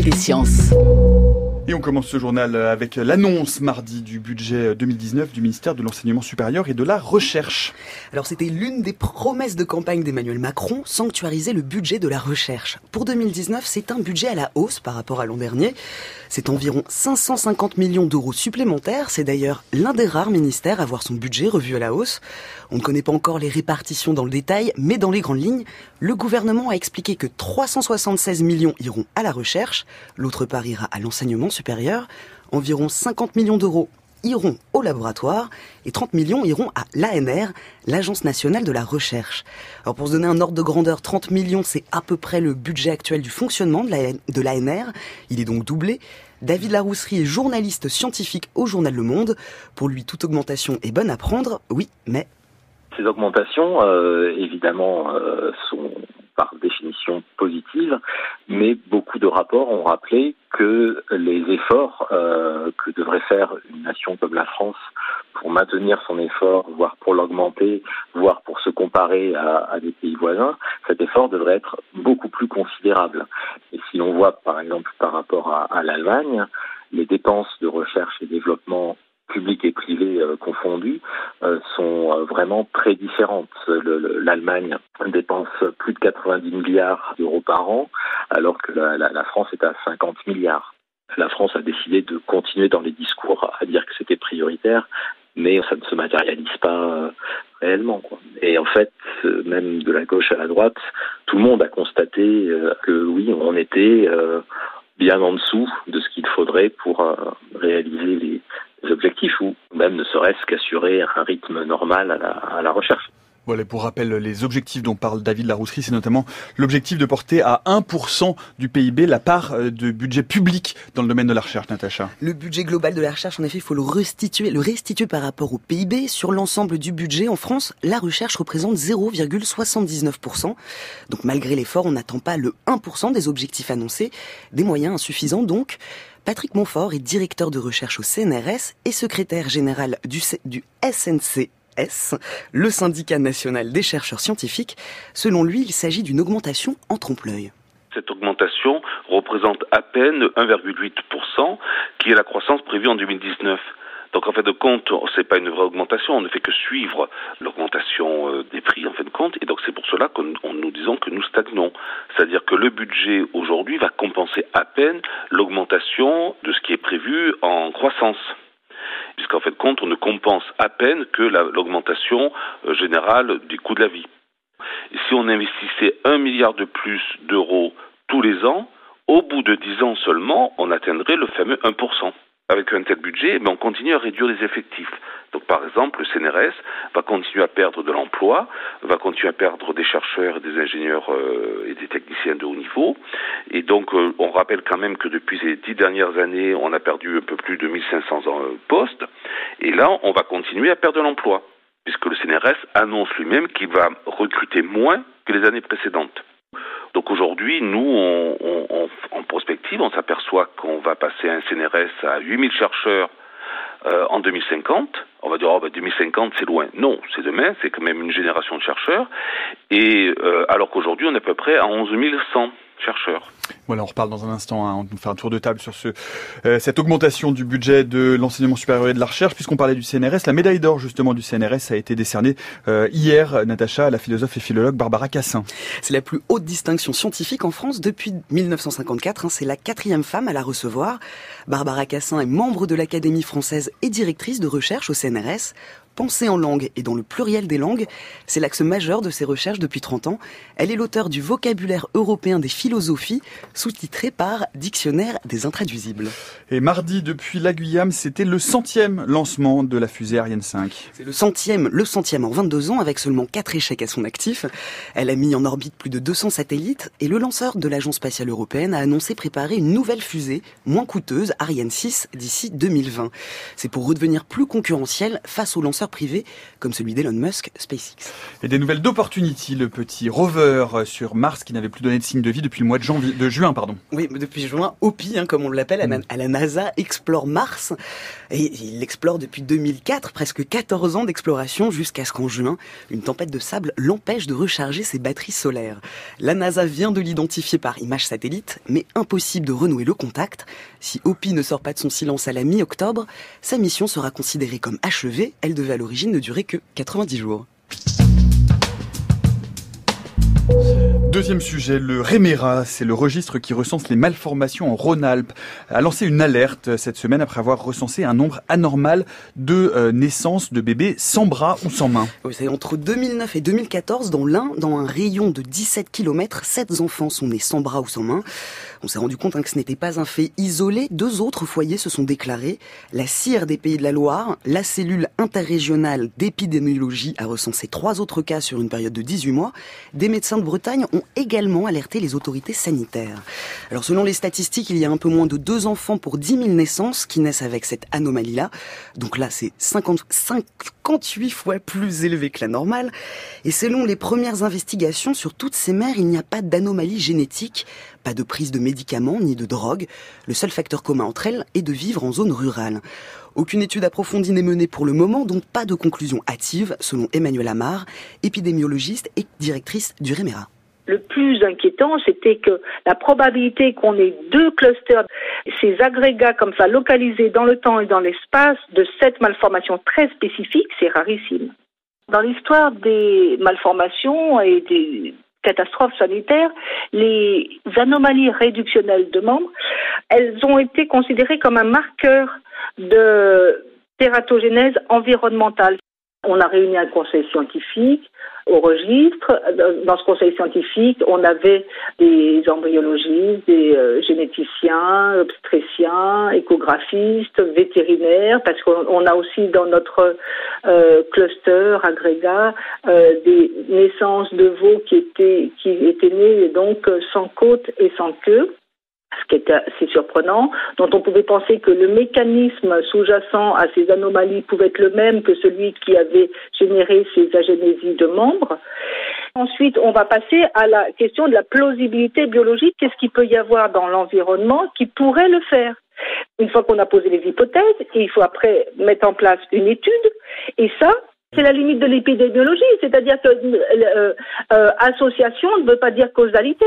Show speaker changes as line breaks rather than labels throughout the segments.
des sciences.
Et on commence ce journal avec l'annonce mardi du budget 2019 du ministère de l'Enseignement supérieur et de la Recherche.
Alors c'était l'une des promesses de campagne d'Emmanuel Macron, sanctuariser le budget de la recherche. Pour 2019, c'est un budget à la hausse par rapport à l'an dernier. C'est environ 550 millions d'euros supplémentaires. C'est d'ailleurs l'un des rares ministères à voir son budget revu à la hausse. On ne connaît pas encore les répartitions dans le détail, mais dans les grandes lignes, le gouvernement a expliqué que 376 millions iront à la recherche, l'autre part ira à l'enseignement supérieur, environ 50 millions d'euros iront au laboratoire et 30 millions iront à l'ANR, l'Agence nationale de la recherche. Alors pour se donner un ordre de grandeur, 30 millions c'est à peu près le budget actuel du fonctionnement de l'ANR, il est donc doublé. David Larousserie est journaliste scientifique au journal Le Monde. Pour lui, toute augmentation est bonne à prendre, oui, mais...
Ces augmentations, euh, évidemment, euh, sont par définition positive, mais beaucoup de rapports ont rappelé que les efforts euh, que devrait faire une nation comme la France pour maintenir son effort, voire pour l'augmenter, voire pour se comparer à, des pays voisins, cet effort devrait être beaucoup plus considérable. Et si l'on voit par exemple par rapport à l'Allemagne, les dépenses de recherche et développement public et privé euh, confondus, euh, sont euh, vraiment très différentes. L'Allemagne dépense plus de 90 milliards d'euros par an, alors que la, France est à 50 milliards. La France a décidé de continuer dans les discours à dire que c'était prioritaire, mais ça ne se matérialise pas réellement. Quoi. Et en fait, même de la gauche à la droite, tout le monde a constaté que oui, on était bien en dessous de ce qu'il faudrait pour réaliser les, objectifs ou même ne serait-ce qu'assurer un rythme normal à la, à la recherche.
Voilà, pour rappel, les objectifs dont parle David Larousserie, c'est notamment l'objectif de porter à 1% du PIB la part euh, de budget public dans le domaine de la recherche, Natacha.
Le budget global de la recherche, en effet, il faut le restituer, le restituer par rapport au PIB. Sur l'ensemble du budget en France, la recherche représente 0,79%. Donc malgré l'effort, on n'attend pas le 1% des objectifs annoncés, des moyens insuffisants donc. Patrick Montfort est directeur de recherche au CNRS et secrétaire général du, du Le syndicat national des chercheurs scientifiques. Selon lui, il s'agit d'une augmentation en trompe-l'œil.
Cette augmentation représente à peine 1,8%, qui est la croissance prévue en 2019. Donc en fait de compte, c'est pas une vraie augmentation, on ne fait que suivre l'augmentation euh, des prix en fin de compte, et donc c'est pour cela que nous disons que nous stagnons. C'est-à-dire que le budget aujourd'hui va compenser à peine l'augmentation de ce qui est prévu en croissance puisqu'en fait compte, on ne compense à peine que l'augmentation euh, générale des coûts de la vie. Si on investissait un milliard de plus d'euros tous les ans, au bout de dix ans seulement, on atteindrait le fameux 1% avec un tel budget, on continue à réduire les effectifs. Donc, par exemple, le CNRS va continuer à perdre de l'emploi, va continuer à perdre des chercheurs, des ingénieurs euh, et des techniciens de haut niveau. Et donc, euh, on rappelle quand même que depuis ces dix dernières années, on a perdu un peu plus de 1500 euh, postes. Et là, on va continuer à perdre de l'emploi, puisque le CNRS annonce lui-même qu'il va recruter moins que les années précédentes. Donc aujourd'hui, nous, on, en prospective, on s'aperçoit qu'on va passer un CNRS à 8000 chercheurs euh, en 2050. On va dire, oh, 2050, bah, c'est loin. Non, c'est demain, c'est quand même une génération de chercheurs. Et euh, alors qu'aujourd'hui, on est à peu près à 11 100 chercheurs.
Voilà, on reparle dans un instant, hein, on va faire un tour de table sur ce, euh, cette augmentation du budget de l'enseignement supérieur et de la recherche, puisqu'on parlait du CNRS. La médaille d'or justement du CNRS a été décernée euh, hier, Natacha, à la philosophe et philologue Barbara Cassin.
C'est la plus haute distinction scientifique en France depuis 1954. Hein, c'est la quatrième femme à la recevoir. Barbara Cassin est membre de l'Académie française et directrice de recherche au CNRS. Penser en langue et dans le pluriel des langues, c'est l'axe majeur de ses recherches depuis 30 ans. Elle est l'auteur du vocabulaire européen des philosophies, sous-titré par Dictionnaire des intraduisibles.
Et mardi, depuis la Guyane, c'était le centième lancement de la fusée Ariane 5.
C'est le centième, le centième en 22 ans, avec seulement 4 échecs à son actif. Elle a mis en orbite plus de 200 satellites, et le lanceur de l'Agence spatiale européenne a annoncé préparer une nouvelle fusée, moins coûteuse, Ariane 6, d'ici 2020. C'est pour redevenir plus concurrentiel face aux lanceurs lanceurs privés comme celui d'Elon Musk, SpaceX.
Et des nouvelles d'Opportunity, le petit rover sur Mars qui n'avait plus donné de signe de vie depuis le mois de, janvier, de juin. Pardon.
Oui, depuis juin, OPI, hein, comme on l'appelle, mm. à la NASA, explore Mars. Et il l'explore depuis 2004, presque 14 ans d'exploration, jusqu'à ce qu'en juin, une tempête de sable l'empêche de recharger ses batteries solaires. La NASA vient de l'identifier par image satellite, mais impossible de renouer le contact. Si OPI ne sort pas de son silence à la mi-octobre, sa mission sera considérée comme achevée. Elle devait à l'origine ne durer que 90 jours.
Deuxième sujet, le REMERA, c'est le registre qui recense les malformations en Rhône-Alpes, a lancé une alerte cette semaine après avoir recensé un nombre anormal de euh, naissances de bébés sans bras ou sans mains.
Oui, c'est entre 2009 et 2014, dans l'un, dans un rayon de 17 km, 7 enfants sont nés sans bras ou sans mains. On s'est rendu compte hein, que ce n'était pas un fait isolé. Deux autres foyers se sont déclarés. La CIR des Pays de la Loire, la cellule interrégionale d'épidémiologie a recensé trois autres cas sur une période de 18 mois. Des médecins de Bretagne ont également alerté les autorités sanitaires. Alors selon les statistiques, il y a un peu moins de deux enfants pour 10 000 naissances qui naissent avec cette anomalie-là. Donc là, c'est 58 fois plus élevé que la normale. Et selon les premières investigations sur toutes ces mères, il n'y a pas d'anomalie génétique pas de prise de médicaments ni de drogue. Le seul facteur commun entre elles est de vivre en zone rurale. Aucune étude approfondie n'est menée pour le moment, donc pas de conclusion hâtive, selon Emmanuel Amar, épidémiologiste et directrice du REMERA.
Le plus inquiétant, c'était que la probabilité qu'on ait deux clusters, ces agrégats comme ça localisés dans le temps et dans l'espace de cette malformation très spécifique, c'est rarissime. Dans l'histoire des malformations et des catastrophes sanitaires, les anomalies réductionnelles de membres, elles ont été considérées comme un marqueur de tératogénèse environnementale. On a réuni un conseil scientifique au registre. Dans ce conseil scientifique, on avait des embryologistes, des euh, généticiens, obstétriciens, échographistes, vétérinaires, parce qu'on a aussi dans notre euh, cluster agrégat euh, des naissances de veaux qui étaient qui étaient nés donc sans côte et sans queue ce qui est assez surprenant, dont on pouvait penser que le mécanisme sous-jacent à ces anomalies pouvait être le même que celui qui avait généré ces agénésies de membres. Ensuite, on va passer à la question de la plausibilité biologique. Qu'est-ce qu'il peut y avoir dans l'environnement qui pourrait le faire? Une fois qu'on a posé les hypothèses, il faut après mettre en place une étude. Et ça, c'est la limite de l'épidémiologie, c'est-à-dire que euh, euh, association ne veut pas dire causalité.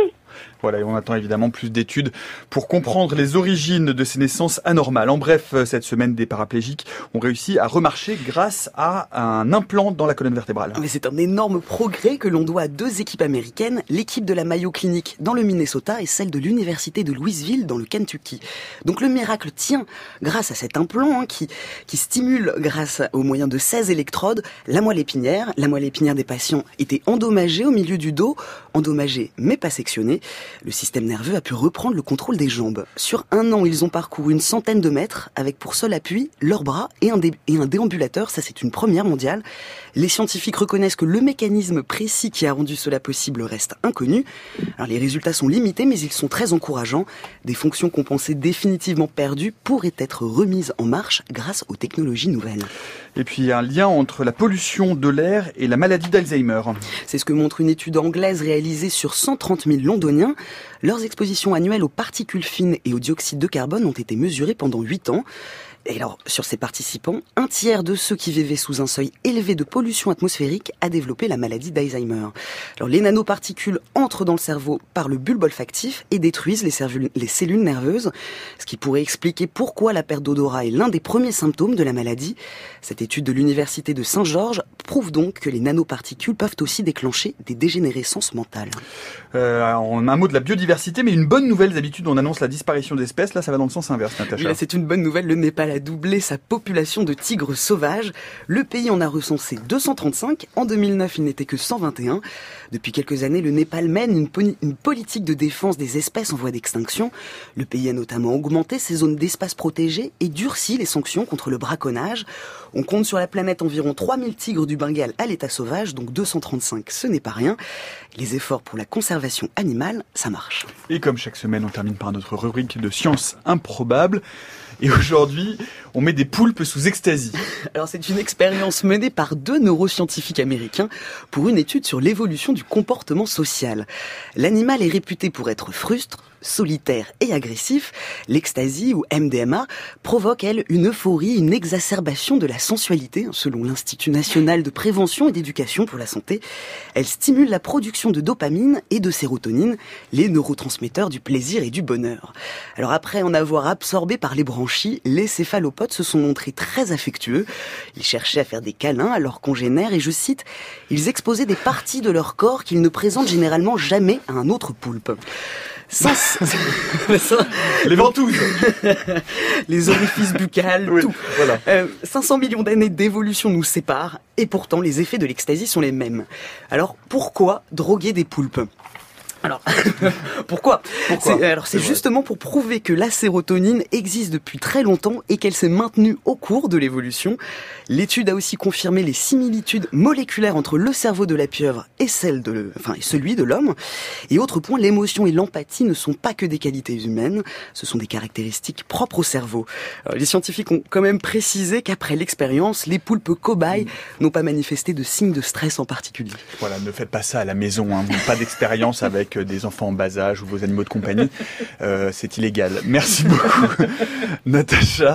Voilà, et on attend évidemment plus d'études pour comprendre les origines de ces naissances anormales. En bref, euh, cette semaine, des paraplégiques ont réussi à remarcher grâce à un implant dans la colonne vertébrale.
Mais c'est un énorme progrès que l'on doit à deux équipes américaines, l'équipe de la Mayo Clinic dans le Minnesota et celle de l'université de Louisville dans le Kentucky. Donc le miracle tient grâce à cet implant hein, qui, qui stimule grâce au moyen de 16 électrodes la moelle épinière. La moelle épinière des patients était endommagée au milieu du dos, endommagée mais pas sectionnée le système nerveux a pu reprendre le contrôle des jambes. Sur un an, ils ont parcouru une centaine de mètres avec pour seul appui leurs bras et un, déambulateur. Ça, c'est une première mondiale. Les scientifiques reconnaissent que le mécanisme précis qui a rendu cela possible reste inconnu. Alors, les résultats sont limités, mais ils sont très encourageants. Des fonctions qu'on pensait définitivement perdues pourraient être remises en marche grâce aux technologies nouvelles.
Et puis, un lien entre la pollution de l'air et la maladie d'Alzheimer.
C'est ce que montre une étude anglaise réalisée sur 130 000 londoniens. Leurs expositions annuelles aux particules fines et au dioxyde de carbone ont été mesurées pendant 8 ans. Et alors, sur ces participants, un tiers de ceux qui vivaient sous un seuil élevé de pollution atmosphérique a développé la maladie d'Alzheimer. Alors, les nanoparticules entrent dans le cerveau par le bulbe olfactif et détruisent les, les cellules nerveuses, ce qui pourrait expliquer pourquoi la perte d'odorat est l'un des premiers symptômes de la maladie. Cette étude de l'université de Saint-Georges prouve donc que les nanoparticules peuvent aussi déclencher des dégénérescences mentales.
Euh, en un mot de la biodiversité, mais une bonne nouvelle, d'habitude on annonce la disparition d'espèces, là ça va dans le sens inverse, Natacha.
c'est une bonne nouvelle, le Népal a doublé sa population de tigres sauvages. Le pays en a recensé 235. En 2009, il n'était que 121. Depuis quelques années, le Népal mène une, politique de défense des espèces en voie d'extinction. Le pays a notamment augmenté ses zones d'espace protégés et durci les sanctions contre le braconnage. On compte sur la planète environ 3000 tigres du Bengale à l'état sauvage, donc 235, ce n'est pas rien. Les efforts pour la conservation animale, ça marche.
Et comme chaque semaine, on termine par notre rubrique de sciences improbables. Et aujourd'hui, on met des poulpes sous ecstasy.
Alors c'est une expérience menée par deux neuroscientifiques américains pour une étude sur l'évolution du comportement social. L'animal est réputé pour être frustre, solitaire et agressif, l'ecstasy ou MDMA provoque, elle, une euphorie, une exacerbation de la sensualité, selon l'Institut national de prévention et d'éducation pour la santé. Elle stimule la production de dopamine et de sérotonine, les neurotransmetteurs du plaisir et du bonheur. Alors après en avoir absorbé par les branchies, les céphalopodes se sont montrés très affectueux. Ils cherchaient à faire des câlins à leurs congénères et, je cite, ils exposaient des parties de leur corps qu'ils ne présentent généralement jamais à un autre poulpe.
les ventouses,
les orifices buccales, tout. Voilà. 500 euh, millions d'années d'évolution nous séparent, et pourtant les effets de l'extasie sont les mêmes. Alors pourquoi droguer des poulpes? Alors, pourquoi, Alors, c'est justement pour prouver que la sérotonine existe depuis très longtemps et qu'elle s'est maintenue au cours de l'évolution. L'étude a aussi confirmé les similitudes moléculaires entre le cerveau de la pieuvre et celle de, enfin, celui de l'homme. Et autre point, l'émotion et l'empathie ne sont pas que des qualités humaines, ce sont des caractéristiques propres au cerveau. les scientifiques ont quand même précisé qu'après l'expérience, les poulpes cobayes mm. n'ont pas manifesté de signes de stress en particulier.
Voilà, ne faites pas ça à la maison, hein. pas d'expérience des enfants en bas âge ou vos animaux de compagnie, euh, c'est illégal. Merci beaucoup, Natacha.